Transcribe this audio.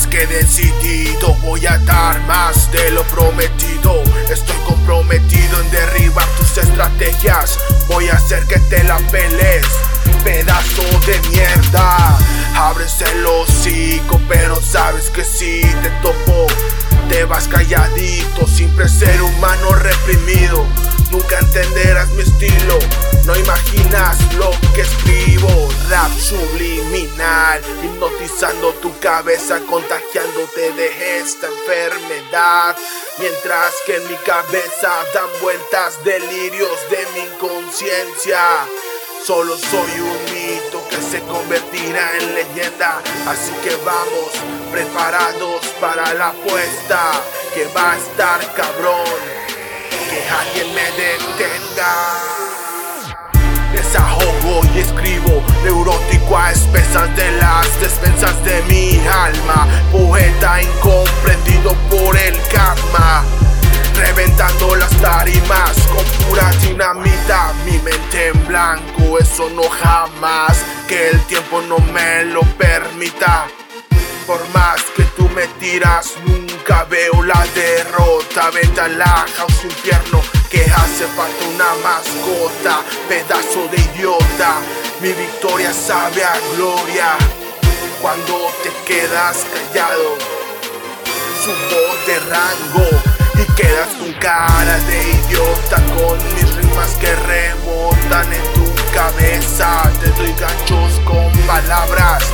que decidido voy a dar más de lo prometido. Estoy comprometido en derribar tus estrategias. Voy a hacer que te la peles, pedazo de mierda. Abres el hocico, pero sabes que si te topo, te vas calladito. Siempre ser humano reprimido. Nunca entenderás mi estilo. No imaginas lo que escribo, rap subliminal, hipnotizando tu cabeza, contagiándote de esta enfermedad. Mientras que en mi cabeza dan vueltas delirios de mi inconsciencia. Solo soy un mito que se convertirá en leyenda. Así que vamos preparados para la apuesta que va a estar cabrón. Que alguien me detenga. Desahogo y escribo neurótico a expensas de las despensas de mi alma. Poeta incomprendido por el karma. Reventando las tarimas con pura dinamita. Mi mente en blanco, eso no jamás. Que el tiempo no me lo permita. Por más que tú me tiras, nunca veo la derrota. Venta la house infierno que hace falta una mascota, pedazo de idiota. Mi victoria sabe a gloria cuando te quedas callado. Subo de rango y quedas con cara de idiota con mis rimas que rebotan en tu cabeza. Te doy ganchos con palabras